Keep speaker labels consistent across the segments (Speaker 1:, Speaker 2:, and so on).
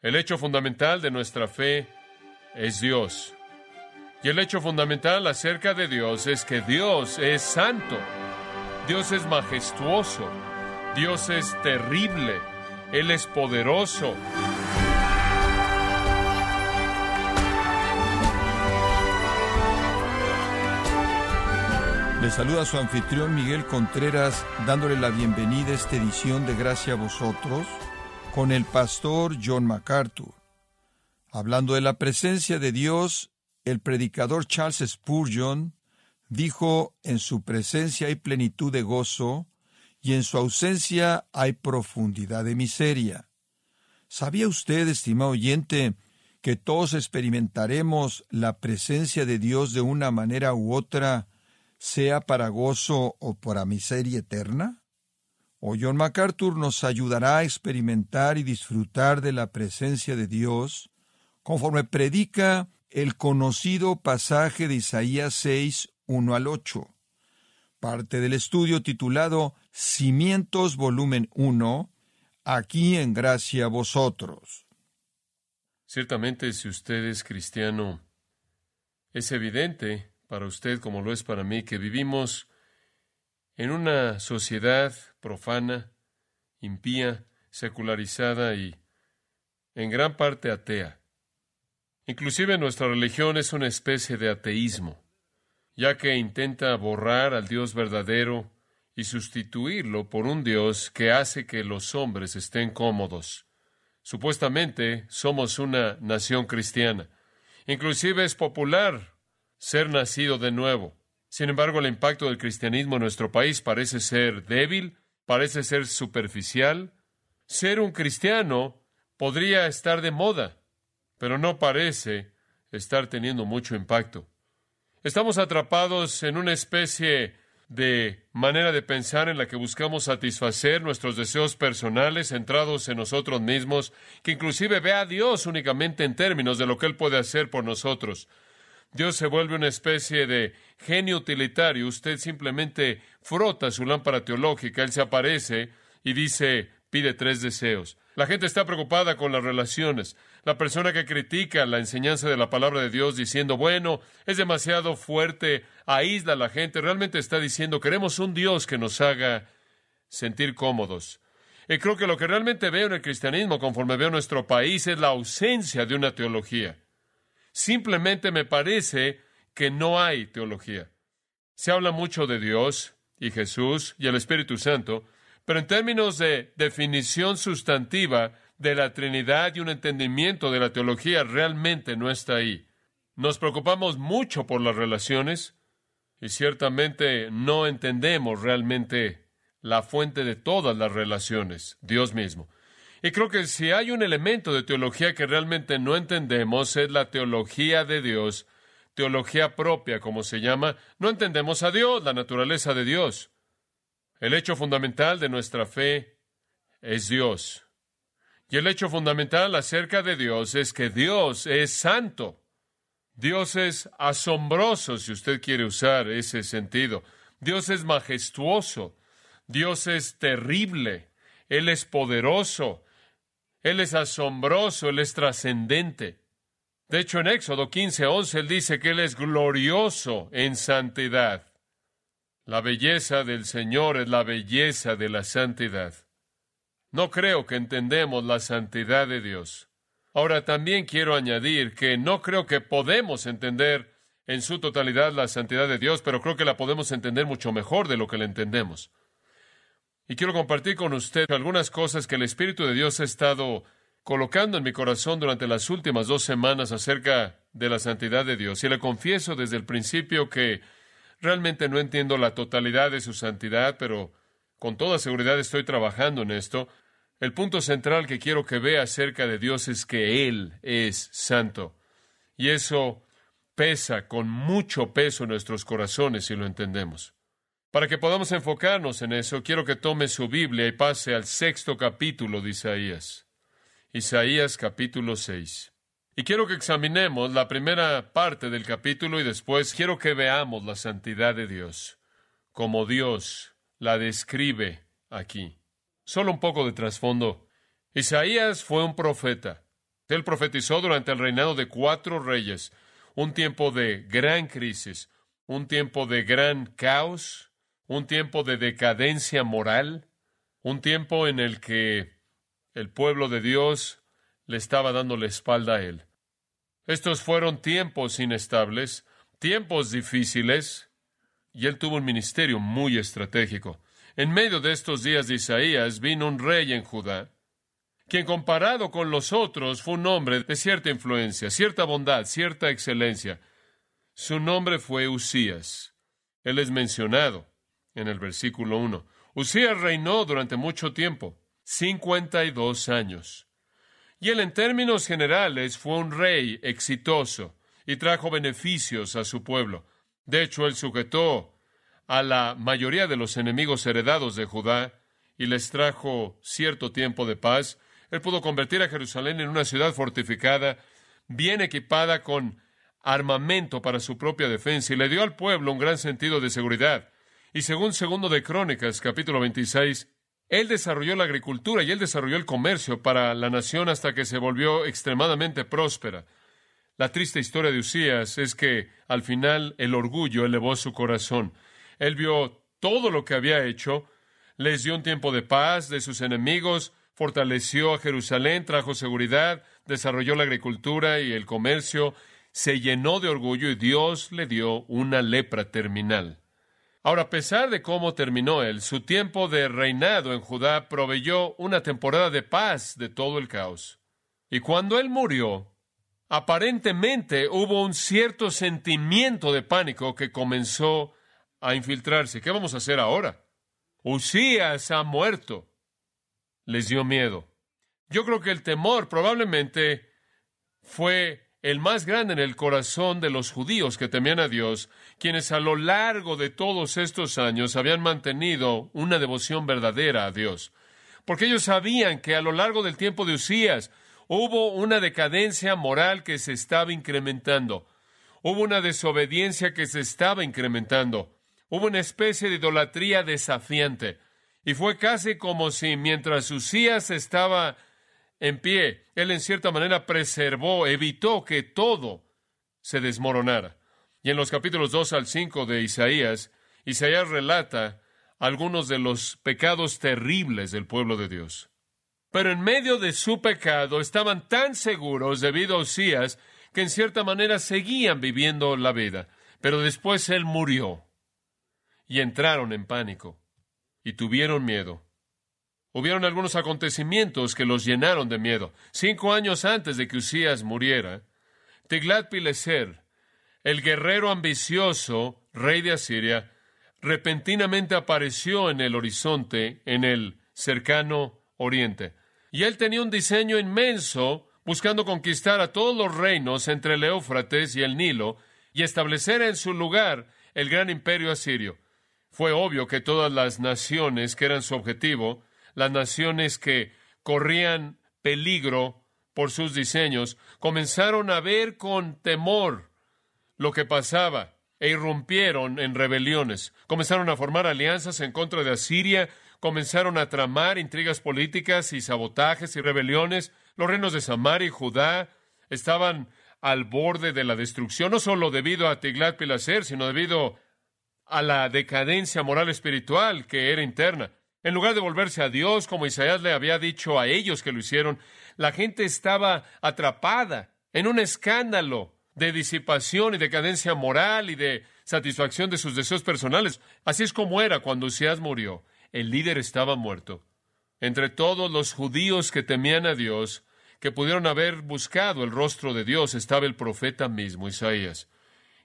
Speaker 1: El hecho fundamental de nuestra fe es Dios. Y el hecho fundamental acerca de Dios es que Dios es santo. Dios es majestuoso. Dios es terrible. Él es poderoso.
Speaker 2: Le saluda su anfitrión Miguel Contreras dándole la bienvenida a esta edición de Gracia a vosotros con el pastor John MacArthur. Hablando de la presencia de Dios, el predicador Charles Spurgeon dijo, en su presencia hay plenitud de gozo y en su ausencia hay profundidad de miseria. ¿Sabía usted, estimado oyente, que todos experimentaremos la presencia de Dios de una manera u otra, sea para gozo o para miseria eterna? O John MacArthur nos ayudará a experimentar y disfrutar de la presencia de Dios conforme predica el conocido pasaje de Isaías 6, 1 al 8, parte del estudio titulado Cimientos volumen 1, aquí en gracia vosotros.
Speaker 1: Ciertamente, si usted es cristiano, es evidente para usted como lo es para mí que vivimos en una sociedad profana, impía, secularizada y en gran parte atea. Inclusive nuestra religión es una especie de ateísmo, ya que intenta borrar al Dios verdadero y sustituirlo por un Dios que hace que los hombres estén cómodos. Supuestamente somos una nación cristiana. Inclusive es popular ser nacido de nuevo. Sin embargo, el impacto del cristianismo en nuestro país parece ser débil, parece ser superficial. Ser un cristiano podría estar de moda, pero no parece estar teniendo mucho impacto. Estamos atrapados en una especie de manera de pensar en la que buscamos satisfacer nuestros deseos personales centrados en nosotros mismos, que inclusive ve a Dios únicamente en términos de lo que Él puede hacer por nosotros. Dios se vuelve una especie de genio utilitario. Usted simplemente frota su lámpara teológica, Él se aparece y dice, pide tres deseos. La gente está preocupada con las relaciones. La persona que critica la enseñanza de la palabra de Dios diciendo, bueno, es demasiado fuerte, aísla a la gente, realmente está diciendo, queremos un Dios que nos haga sentir cómodos. Y creo que lo que realmente veo en el cristianismo, conforme veo nuestro país, es la ausencia de una teología. Simplemente me parece que no hay teología. Se habla mucho de Dios y Jesús y el Espíritu Santo, pero en términos de definición sustantiva de la Trinidad y un entendimiento de la teología realmente no está ahí. Nos preocupamos mucho por las relaciones y ciertamente no entendemos realmente la fuente de todas las relaciones, Dios mismo. Y creo que si hay un elemento de teología que realmente no entendemos es la teología de Dios, teología propia, como se llama. No entendemos a Dios, la naturaleza de Dios. El hecho fundamental de nuestra fe es Dios. Y el hecho fundamental acerca de Dios es que Dios es santo. Dios es asombroso, si usted quiere usar ese sentido. Dios es majestuoso. Dios es terrible. Él es poderoso. Él es asombroso, Él es trascendente. De hecho, en Éxodo 15, 11, Él dice que Él es glorioso en santidad. La belleza del Señor es la belleza de la santidad. No creo que entendemos la santidad de Dios. Ahora también quiero añadir que no creo que podemos entender en su totalidad la santidad de Dios, pero creo que la podemos entender mucho mejor de lo que la entendemos. Y quiero compartir con usted algunas cosas que el Espíritu de Dios ha estado colocando en mi corazón durante las últimas dos semanas acerca de la santidad de Dios. Y le confieso desde el principio que realmente no entiendo la totalidad de su santidad, pero con toda seguridad estoy trabajando en esto. El punto central que quiero que vea acerca de Dios es que Él es santo. Y eso pesa con mucho peso en nuestros corazones si lo entendemos. Para que podamos enfocarnos en eso, quiero que tome su Biblia y pase al sexto capítulo de Isaías. Isaías capítulo 6. Y quiero que examinemos la primera parte del capítulo y después quiero que veamos la santidad de Dios, como Dios la describe aquí. Solo un poco de trasfondo. Isaías fue un profeta. Él profetizó durante el reinado de cuatro reyes, un tiempo de gran crisis, un tiempo de gran caos, un tiempo de decadencia moral, un tiempo en el que el pueblo de Dios le estaba dando la espalda a él. Estos fueron tiempos inestables, tiempos difíciles, y él tuvo un ministerio muy estratégico. En medio de estos días de Isaías vino un rey en Judá, quien comparado con los otros fue un hombre de cierta influencia, cierta bondad, cierta excelencia. Su nombre fue Usías. Él es mencionado en el versículo 1. Usías reinó durante mucho tiempo, 52 años. Y él en términos generales fue un rey exitoso y trajo beneficios a su pueblo. De hecho, él sujetó a la mayoría de los enemigos heredados de Judá y les trajo cierto tiempo de paz él pudo convertir a Jerusalén en una ciudad fortificada, bien equipada con armamento para su propia defensa, y le dio al pueblo un gran sentido de seguridad. Y según segundo de Crónicas, capítulo 26, él desarrolló la agricultura y él desarrolló el comercio para la nación hasta que se volvió extremadamente próspera. La triste historia de Usías es que al final el orgullo elevó su corazón. Él vio todo lo que había hecho, les dio un tiempo de paz de sus enemigos, fortaleció a Jerusalén, trajo seguridad, desarrolló la agricultura y el comercio, se llenó de orgullo y Dios le dio una lepra terminal. Ahora, a pesar de cómo terminó él, su tiempo de reinado en Judá proveyó una temporada de paz de todo el caos. Y cuando él murió, aparentemente hubo un cierto sentimiento de pánico que comenzó a infiltrarse. ¿Qué vamos a hacer ahora? Usías ha muerto les dio miedo. Yo creo que el temor probablemente fue el más grande en el corazón de los judíos que temían a Dios, quienes a lo largo de todos estos años habían mantenido una devoción verdadera a Dios. Porque ellos sabían que a lo largo del tiempo de Usías hubo una decadencia moral que se estaba incrementando, hubo una desobediencia que se estaba incrementando, hubo una especie de idolatría desafiante. Y fue casi como si mientras Usías estaba en pie, él en cierta manera preservó, evitó que todo se desmoronara. Y en los capítulos 2 al 5 de Isaías, Isaías relata algunos de los pecados terribles del pueblo de Dios. Pero en medio de su pecado estaban tan seguros debido a Usías que en cierta manera seguían viviendo la vida. Pero después él murió y entraron en pánico y tuvieron miedo. Hubieron algunos acontecimientos que los llenaron de miedo. Cinco años antes de que Usías muriera, Tiglat-Pileser, el guerrero ambicioso, rey de Asiria, repentinamente apareció en el horizonte, en el cercano oriente. Y él tenía un diseño inmenso, buscando conquistar a todos los reinos entre el Éufrates y el Nilo, y establecer en su lugar el gran imperio asirio. Fue obvio que todas las naciones que eran su objetivo, las naciones que corrían peligro por sus diseños, comenzaron a ver con temor lo que pasaba e irrumpieron en rebeliones. Comenzaron a formar alianzas en contra de Asiria, comenzaron a tramar intrigas políticas y sabotajes y rebeliones. Los reinos de Samaria y Judá estaban al borde de la destrucción, no solo debido a Tiglat-Pileser, sino debido a la decadencia moral espiritual que era interna. En lugar de volverse a Dios, como Isaías le había dicho a ellos que lo hicieron, la gente estaba atrapada en un escándalo de disipación y decadencia moral y de satisfacción de sus deseos personales. Así es como era cuando Usías murió. El líder estaba muerto. Entre todos los judíos que temían a Dios, que pudieron haber buscado el rostro de Dios, estaba el profeta mismo, Isaías.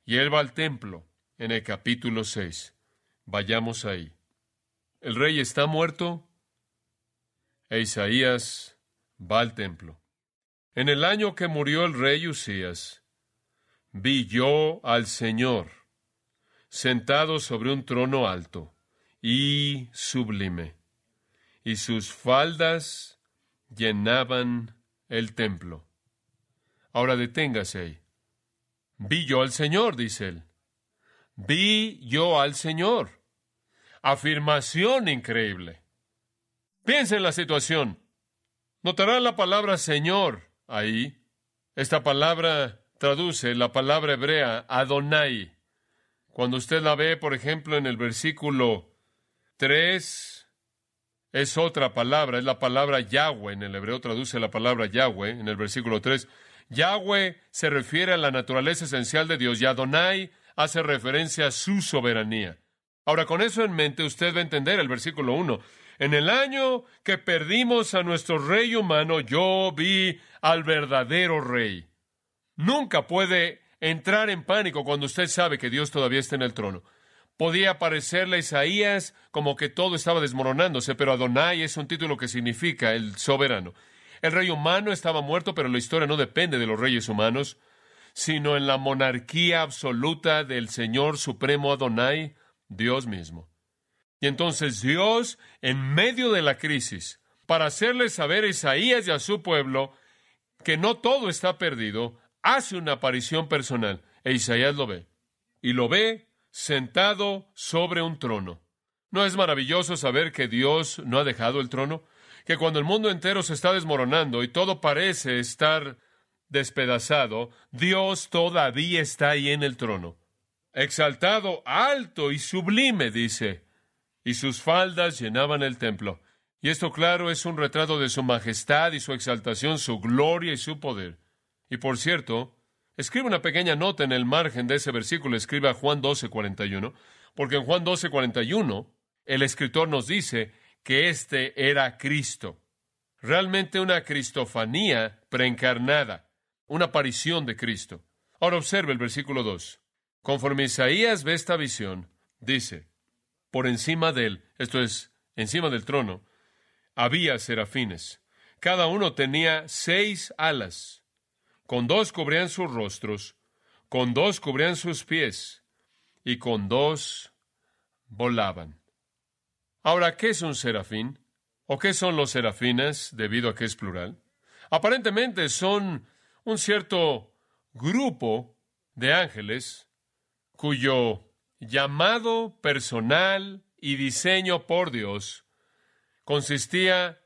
Speaker 1: Y él va al templo en el capítulo 6. Vayamos ahí. El rey está muerto e Isaías va al templo. En el año que murió el rey Usías, vi yo al Señor sentado sobre un trono alto y sublime, y sus faldas llenaban el templo. Ahora deténgase ahí. Vi yo al Señor, dice él vi yo al Señor. Afirmación increíble. Piensa en la situación. Notará la palabra Señor ahí. Esta palabra traduce la palabra hebrea Adonai. Cuando usted la ve, por ejemplo, en el versículo 3, es otra palabra, es la palabra Yahweh. En el hebreo traduce la palabra Yahweh en el versículo 3. Yahweh se refiere a la naturaleza esencial de Dios y Adonai hace referencia a su soberanía. Ahora, con eso en mente, usted va a entender el versículo 1. En el año que perdimos a nuestro rey humano, yo vi al verdadero rey. Nunca puede entrar en pánico cuando usted sabe que Dios todavía está en el trono. Podía parecerle a Isaías como que todo estaba desmoronándose, pero Adonai es un título que significa el soberano. El rey humano estaba muerto, pero la historia no depende de los reyes humanos, sino en la monarquía absoluta del Señor Supremo Adonai, Dios mismo. Y entonces Dios, en medio de la crisis, para hacerle saber a Isaías y a su pueblo que no todo está perdido, hace una aparición personal. E Isaías lo ve. Y lo ve sentado sobre un trono. ¿No es maravilloso saber que Dios no ha dejado el trono? Que cuando el mundo entero se está desmoronando y todo parece estar despedazado, Dios todavía está ahí en el trono. Exaltado, alto y sublime, dice y sus faldas llenaban el templo. Y esto, claro, es un retrato de su majestad y su exaltación, su gloria y su poder. Y por cierto, escribe una pequeña nota en el margen de ese versículo, escriba Juan 12, 41, porque en Juan 12, 41, el escritor nos dice que este era Cristo. Realmente una cristofanía preencarnada, una aparición de Cristo. Ahora observe el versículo 2. Conforme Isaías ve esta visión, dice, por encima de él, esto es, encima del trono, había serafines. Cada uno tenía seis alas. Con dos cubrían sus rostros, con dos cubrían sus pies, y con dos volaban. Ahora, ¿qué es un serafín? ¿O qué son los serafines, debido a que es plural? Aparentemente son un cierto grupo de ángeles cuyo llamado personal y diseño por Dios consistía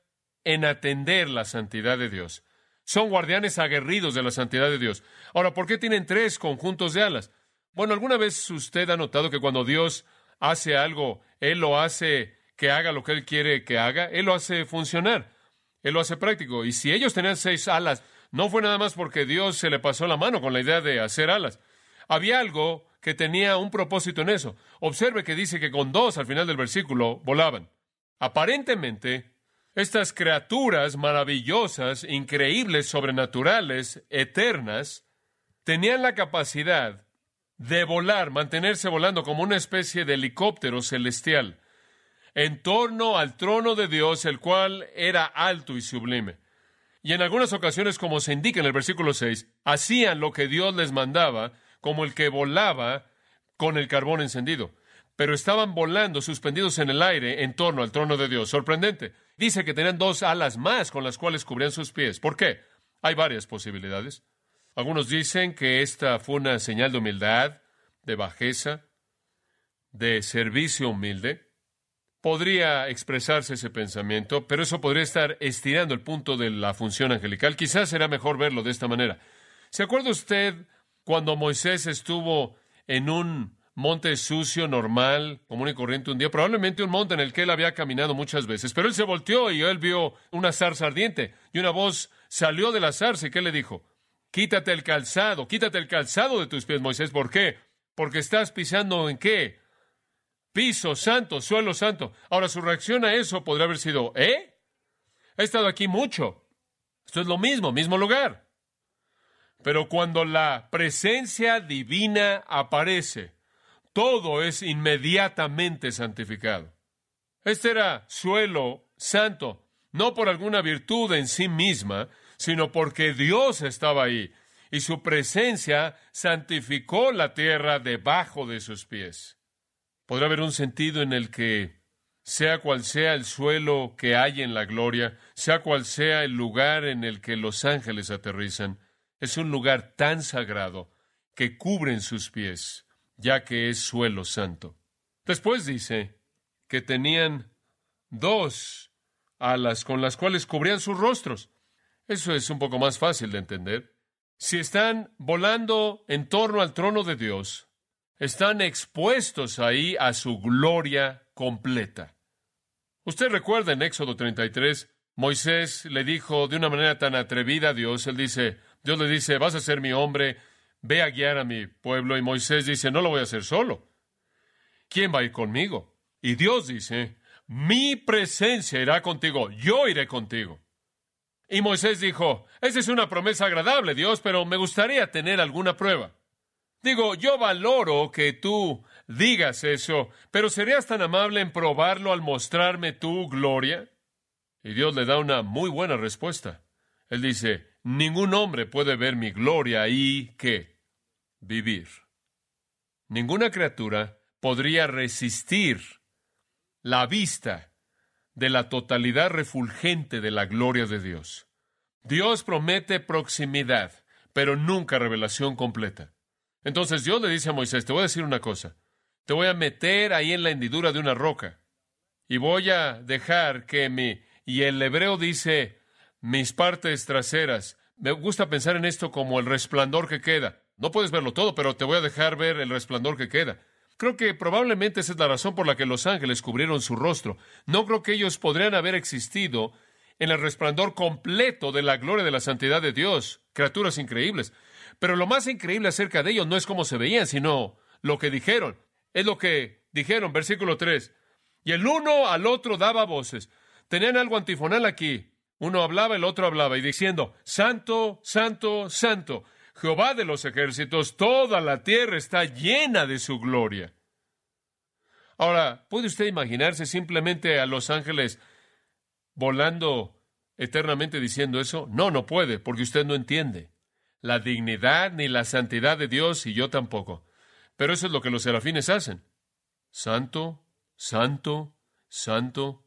Speaker 1: en atender la santidad de Dios. Son guardianes aguerridos de la santidad de Dios. Ahora, ¿por qué tienen tres conjuntos de alas? Bueno, ¿alguna vez usted ha notado que cuando Dios hace algo, Él lo hace que haga lo que Él quiere que haga? Él lo hace funcionar. Él lo hace práctico. Y si ellos tenían seis alas, no fue nada más porque Dios se le pasó la mano con la idea de hacer alas. Había algo que tenía un propósito en eso. Observe que dice que con dos al final del versículo volaban. Aparentemente, estas criaturas maravillosas, increíbles, sobrenaturales, eternas, tenían la capacidad de volar, mantenerse volando como una especie de helicóptero celestial, en torno al trono de Dios, el cual era alto y sublime. Y en algunas ocasiones, como se indica en el versículo 6, hacían lo que Dios les mandaba, como el que volaba con el carbón encendido, pero estaban volando suspendidos en el aire en torno al trono de Dios. Sorprendente. Dice que tenían dos alas más con las cuales cubrían sus pies. ¿Por qué? Hay varias posibilidades. Algunos dicen que esta fue una señal de humildad, de bajeza, de servicio humilde. Podría expresarse ese pensamiento, pero eso podría estar estirando el punto de la función angelical. Quizás será mejor verlo de esta manera. ¿Se acuerda usted cuando Moisés estuvo en un monte sucio, normal, común y corriente un día, probablemente un monte en el que él había caminado muchas veces, pero él se volteó y él vio una zarza ardiente y una voz salió de la zarza y ¿qué le dijo? Quítate el calzado, quítate el calzado de tus pies, Moisés. ¿Por qué? Porque estás pisando en qué? Piso santo, suelo santo. Ahora su reacción a eso podría haber sido, ¿eh? He estado aquí mucho. Esto es lo mismo, mismo lugar. Pero cuando la presencia divina aparece, todo es inmediatamente santificado. Este era suelo santo, no por alguna virtud en sí misma, sino porque Dios estaba ahí y su presencia santificó la tierra debajo de sus pies. Podrá haber un sentido en el que, sea cual sea el suelo que hay en la gloria, sea cual sea el lugar en el que los ángeles aterrizan, es un lugar tan sagrado que cubren sus pies, ya que es suelo santo. Después dice que tenían dos alas con las cuales cubrían sus rostros. Eso es un poco más fácil de entender. Si están volando en torno al trono de Dios, están expuestos ahí a su gloria completa. Usted recuerda en Éxodo 33, Moisés le dijo de una manera tan atrevida a Dios, él dice, Dios le dice, vas a ser mi hombre, ve a guiar a mi pueblo, y Moisés dice, no lo voy a hacer solo. ¿Quién va a ir conmigo? Y Dios dice, mi presencia irá contigo, yo iré contigo. Y Moisés dijo, esa es una promesa agradable, Dios, pero me gustaría tener alguna prueba. Digo, yo valoro que tú digas eso, pero ¿serías tan amable en probarlo al mostrarme tu gloria? Y Dios le da una muy buena respuesta. Él dice, ningún hombre puede ver mi gloria y qué? Vivir. Ninguna criatura podría resistir la vista de la totalidad refulgente de la gloria de Dios. Dios promete proximidad, pero nunca revelación completa. Entonces Dios le dice a Moisés, te voy a decir una cosa, te voy a meter ahí en la hendidura de una roca y voy a dejar que mi y el hebreo dice mis partes traseras. Me gusta pensar en esto como el resplandor que queda. No puedes verlo todo, pero te voy a dejar ver el resplandor que queda. Creo que probablemente esa es la razón por la que los ángeles cubrieron su rostro. No creo que ellos podrían haber existido en el resplandor completo de la gloria de la santidad de Dios. Criaturas increíbles. Pero lo más increíble acerca de ellos no es cómo se veían, sino lo que dijeron. Es lo que dijeron, versículo 3. Y el uno al otro daba voces. Tenían algo antifonal aquí. Uno hablaba, el otro hablaba, y diciendo, Santo, Santo, Santo, Jehová de los ejércitos, toda la tierra está llena de su gloria. Ahora, ¿puede usted imaginarse simplemente a los ángeles volando eternamente diciendo eso? No, no puede, porque usted no entiende la dignidad ni la santidad de Dios y yo tampoco. Pero eso es lo que los serafines hacen. Santo, santo, santo,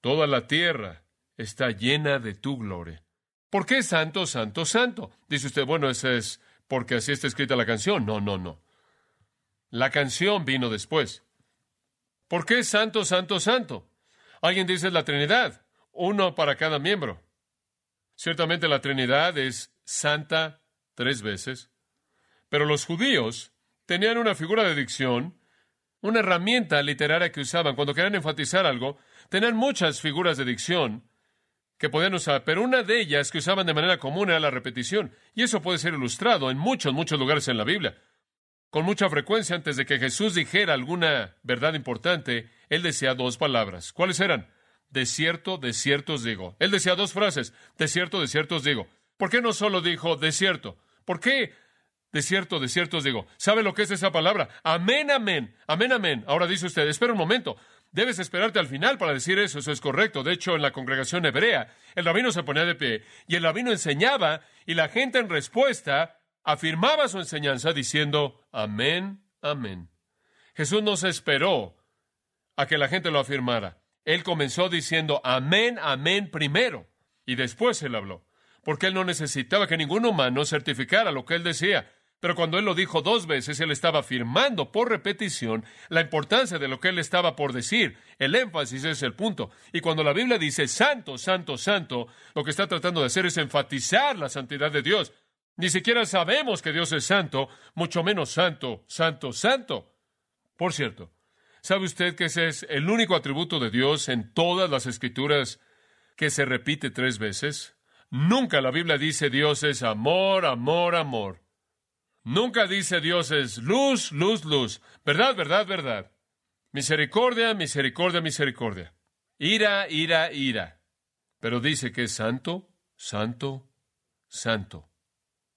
Speaker 1: Toda la tierra está llena de tu gloria. ¿Por qué santo, santo, santo? Dice usted, bueno, eso es porque así está escrita la canción. No, no, no. La canción vino después. ¿Por qué santo, santo, santo? Alguien dice la Trinidad, uno para cada miembro. Ciertamente la Trinidad es santa tres veces, pero los judíos tenían una figura de dicción, una herramienta literaria que usaban cuando querían enfatizar algo, Tenían muchas figuras de dicción que podían usar, pero una de ellas que usaban de manera común era la repetición. Y eso puede ser ilustrado en muchos, muchos lugares en la Biblia. Con mucha frecuencia, antes de que Jesús dijera alguna verdad importante, él decía dos palabras. ¿Cuáles eran? De cierto, de cierto os digo. Él decía dos frases. De cierto, de cierto os digo. ¿Por qué no solo dijo de cierto? ¿Por qué de cierto, de cierto os digo? ¿Sabe lo que es esa palabra? Amén, amén. Amén, amén. Ahora dice usted, espera un momento. Debes esperarte al final para decir eso, eso es correcto. De hecho, en la congregación hebrea, el rabino se ponía de pie y el rabino enseñaba y la gente en respuesta afirmaba su enseñanza diciendo, amén, amén. Jesús no se esperó a que la gente lo afirmara. Él comenzó diciendo, amén, amén primero y después él habló, porque él no necesitaba que ningún humano certificara lo que él decía. Pero cuando él lo dijo dos veces, él estaba afirmando por repetición la importancia de lo que él estaba por decir. El énfasis es el punto. Y cuando la Biblia dice santo, santo, santo, lo que está tratando de hacer es enfatizar la santidad de Dios. Ni siquiera sabemos que Dios es santo, mucho menos santo, santo, santo. Por cierto, ¿sabe usted que ese es el único atributo de Dios en todas las escrituras que se repite tres veces? Nunca la Biblia dice Dios es amor, amor, amor. Nunca dice Dios es luz, luz, luz. Verdad, verdad, verdad. Misericordia, misericordia, misericordia. Ira, ira, ira. Pero dice que es santo, santo, santo.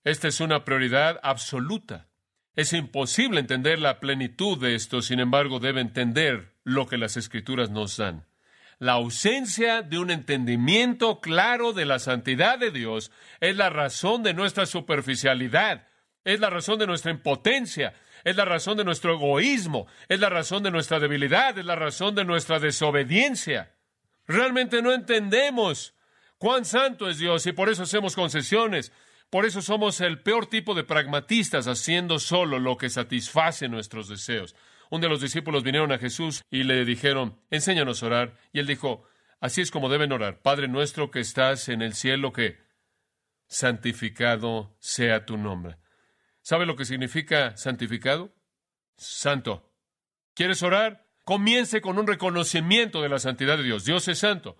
Speaker 1: Esta es una prioridad absoluta. Es imposible entender la plenitud de esto, sin embargo, debe entender lo que las escrituras nos dan. La ausencia de un entendimiento claro de la santidad de Dios es la razón de nuestra superficialidad, es la razón de nuestra impotencia, es la razón de nuestro egoísmo, es la razón de nuestra debilidad, es la razón de nuestra desobediencia. Realmente no entendemos cuán santo es Dios y por eso hacemos concesiones. Por eso somos el peor tipo de pragmatistas haciendo solo lo que satisface nuestros deseos. Un de los discípulos vinieron a Jesús y le dijeron, enséñanos a orar. Y él dijo, Así es como deben orar. Padre nuestro que estás en el cielo, que santificado sea tu nombre. ¿Sabe lo que significa santificado? Santo. ¿Quieres orar? Comience con un reconocimiento de la santidad de Dios. Dios es santo.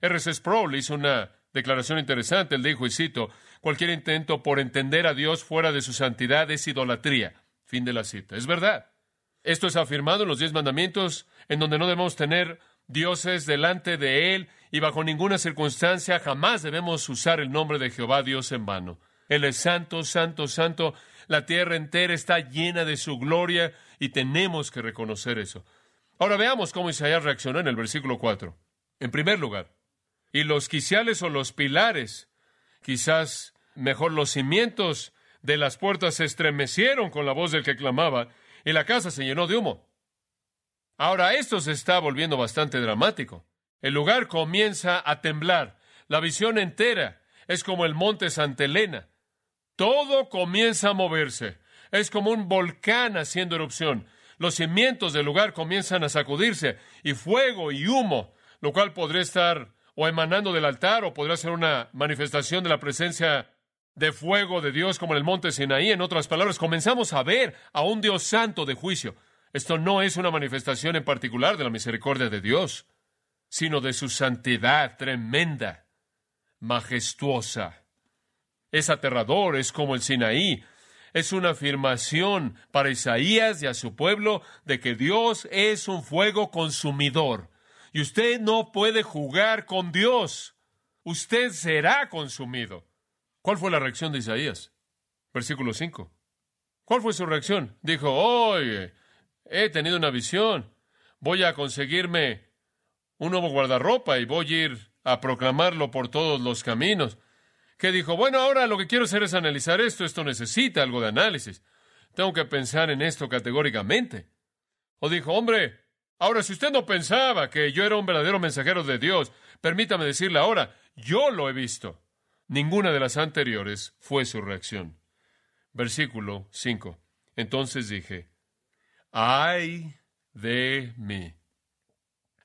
Speaker 1: R.C. Sproul hizo una declaración interesante. Él dijo, y cito, cualquier intento por entender a Dios fuera de su santidad es idolatría. Fin de la cita. Es verdad. Esto es afirmado en los diez mandamientos, en donde no debemos tener dioses delante de Él y bajo ninguna circunstancia jamás debemos usar el nombre de Jehová Dios en vano. Él es santo, santo, santo. La tierra entera está llena de su gloria y tenemos que reconocer eso. Ahora veamos cómo Isaías reaccionó en el versículo 4. En primer lugar, y los quiciales o los pilares, quizás mejor los cimientos de las puertas se estremecieron con la voz del que clamaba, y la casa se llenó de humo. Ahora esto se está volviendo bastante dramático. El lugar comienza a temblar. La visión entera es como el monte Santa Elena. Todo comienza a moverse. Es como un volcán haciendo erupción. Los cimientos del lugar comienzan a sacudirse y fuego y humo, lo cual podría estar o emanando del altar o podría ser una manifestación de la presencia de fuego de Dios como en el monte Sinaí. En otras palabras, comenzamos a ver a un Dios santo de juicio. Esto no es una manifestación en particular de la misericordia de Dios, sino de su santidad tremenda, majestuosa. Es aterrador, es como el Sinaí. Es una afirmación para Isaías y a su pueblo de que Dios es un fuego consumidor. Y usted no puede jugar con Dios. Usted será consumido. ¿Cuál fue la reacción de Isaías? Versículo 5. ¿Cuál fue su reacción? Dijo, oye, he tenido una visión, voy a conseguirme un nuevo guardarropa y voy a ir a proclamarlo por todos los caminos. Que dijo, bueno, ahora lo que quiero hacer es analizar esto, esto necesita algo de análisis. Tengo que pensar en esto categóricamente. O dijo, hombre, ahora si usted no pensaba que yo era un verdadero mensajero de Dios, permítame decirle ahora, yo lo he visto. Ninguna de las anteriores fue su reacción. Versículo 5. Entonces dije, ay de mí.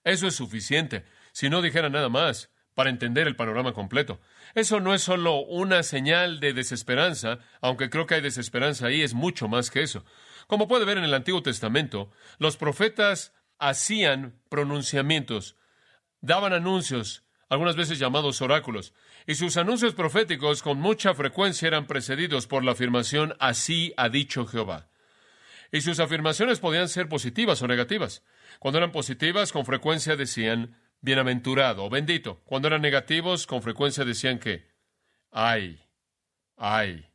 Speaker 1: Eso es suficiente, si no dijera nada más, para entender el panorama completo. Eso no es solo una señal de desesperanza, aunque creo que hay desesperanza ahí, es mucho más que eso. Como puede ver en el Antiguo Testamento, los profetas hacían pronunciamientos, daban anuncios, algunas veces llamados oráculos, y sus anuncios proféticos con mucha frecuencia eran precedidos por la afirmación así ha dicho Jehová y sus afirmaciones podían ser positivas o negativas. Cuando eran positivas, con frecuencia decían bienaventurado o bendito. Cuando eran negativos, con frecuencia decían que ay, ay.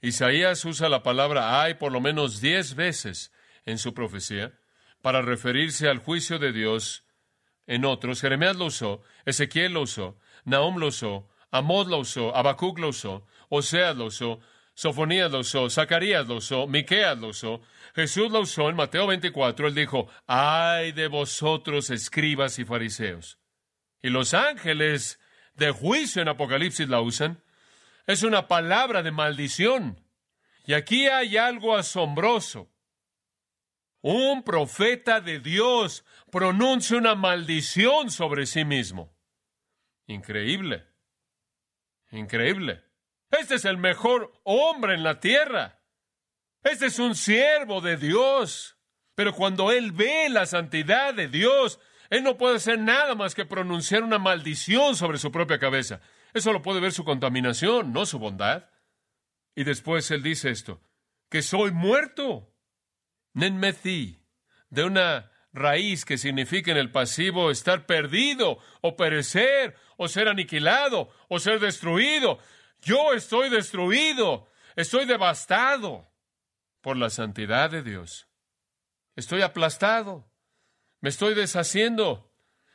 Speaker 1: Isaías usa la palabra ay por lo menos diez veces en su profecía para referirse al juicio de Dios en otros. Jeremías lo usó, Ezequiel lo usó, Nahum lo usó, Amod lo usó, Habacuc lo usó, Oseas lo usó, Sofonías lo usó, Zacarías lo usó, Miqueas lo usó, Jesús lo usó en Mateo 24. Él dijo, ay de vosotros, escribas y fariseos. Y los ángeles de juicio en Apocalipsis la usan. Es una palabra de maldición. Y aquí hay algo asombroso. Un profeta de Dios pronuncia una maldición sobre sí mismo. Increíble. Increíble. Este es el mejor hombre en la tierra. Este es un siervo de Dios. Pero cuando él ve la santidad de Dios, él no puede hacer nada más que pronunciar una maldición sobre su propia cabeza. Eso lo puede ver su contaminación, no su bondad. Y después él dice esto, que soy muerto. Nenmethi, de una raíz que significa en el pasivo estar perdido, o perecer, o ser aniquilado, o ser destruido. Yo estoy destruido, estoy devastado por la santidad de Dios. Estoy aplastado, me estoy deshaciendo,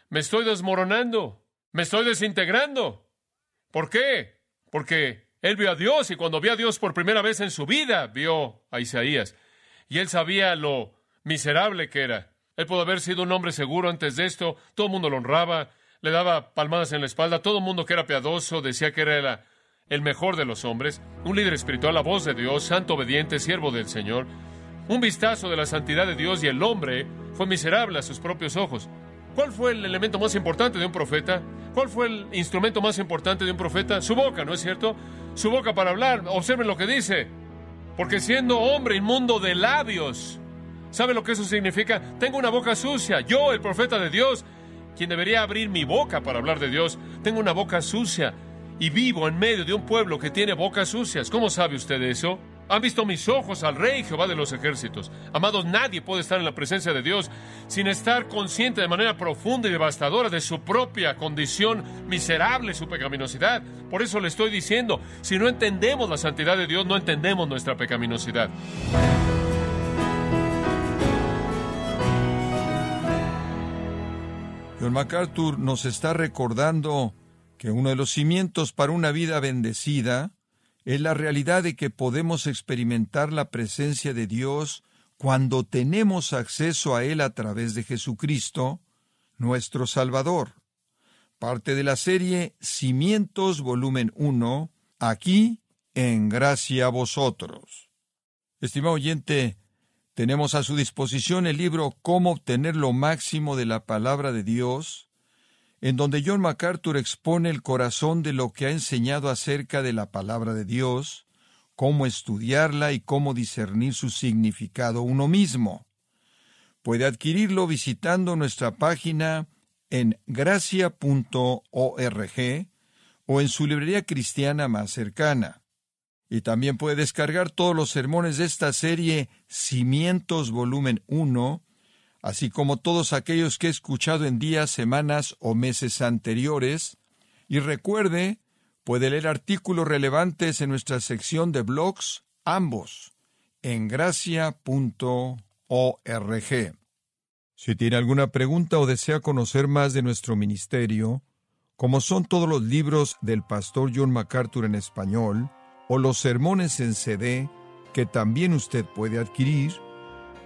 Speaker 1: me estoy desmoronando, me estoy desintegrando. ¿Por qué? Porque él vio a Dios y cuando vio a Dios por primera vez en su vida, vio a Isaías. Y él sabía lo miserable que era. Él pudo haber sido un hombre seguro antes de esto, todo el mundo lo honraba, le daba palmadas en la espalda, todo el mundo que era piadoso decía que era el mejor de los hombres, un líder espiritual, la voz de Dios, santo obediente, siervo del Señor. Un vistazo de la santidad de Dios y el hombre fue miserable a sus propios ojos. ¿Cuál fue el elemento más importante de un profeta? ¿Cuál fue el instrumento más importante de un profeta? Su boca, ¿no es cierto? Su boca para hablar. Observen lo que dice. Porque siendo hombre inmundo de labios, ¿sabe lo que eso significa? Tengo una boca sucia. Yo, el profeta de Dios, quien debería abrir mi boca para hablar de Dios, tengo una boca sucia y vivo en medio de un pueblo que tiene bocas sucias. ¿Cómo sabe usted eso? Han visto mis ojos al Rey Jehová de los ejércitos. Amados, nadie puede estar en la presencia de Dios sin estar consciente de manera profunda y devastadora de su propia condición miserable, su pecaminosidad. Por eso le estoy diciendo, si no entendemos la santidad de Dios, no entendemos nuestra pecaminosidad.
Speaker 2: John MacArthur nos está recordando que uno de los cimientos para una vida bendecida es la realidad de que podemos experimentar la presencia de Dios cuando tenemos acceso a Él a través de Jesucristo, nuestro Salvador. Parte de la serie Cimientos, volumen 1, aquí en Gracia a vosotros. Estimado oyente, tenemos a su disposición el libro Cómo obtener lo máximo de la palabra de Dios, en donde John MacArthur expone el corazón de lo que ha enseñado acerca de la palabra de Dios, cómo estudiarla y cómo discernir su significado uno mismo. Puede adquirirlo visitando nuestra página en gracia.org o en su librería cristiana más cercana. Y también puede descargar todos los sermones de esta serie Cimientos Volumen 1 así como todos aquellos que he escuchado en días, semanas o meses anteriores, y recuerde, puede leer artículos relevantes en nuestra sección de blogs, ambos, en gracia.org. Si tiene alguna pregunta o desea conocer más de nuestro ministerio, como son todos los libros del pastor John MacArthur en español, o los sermones en CD, que también usted puede adquirir,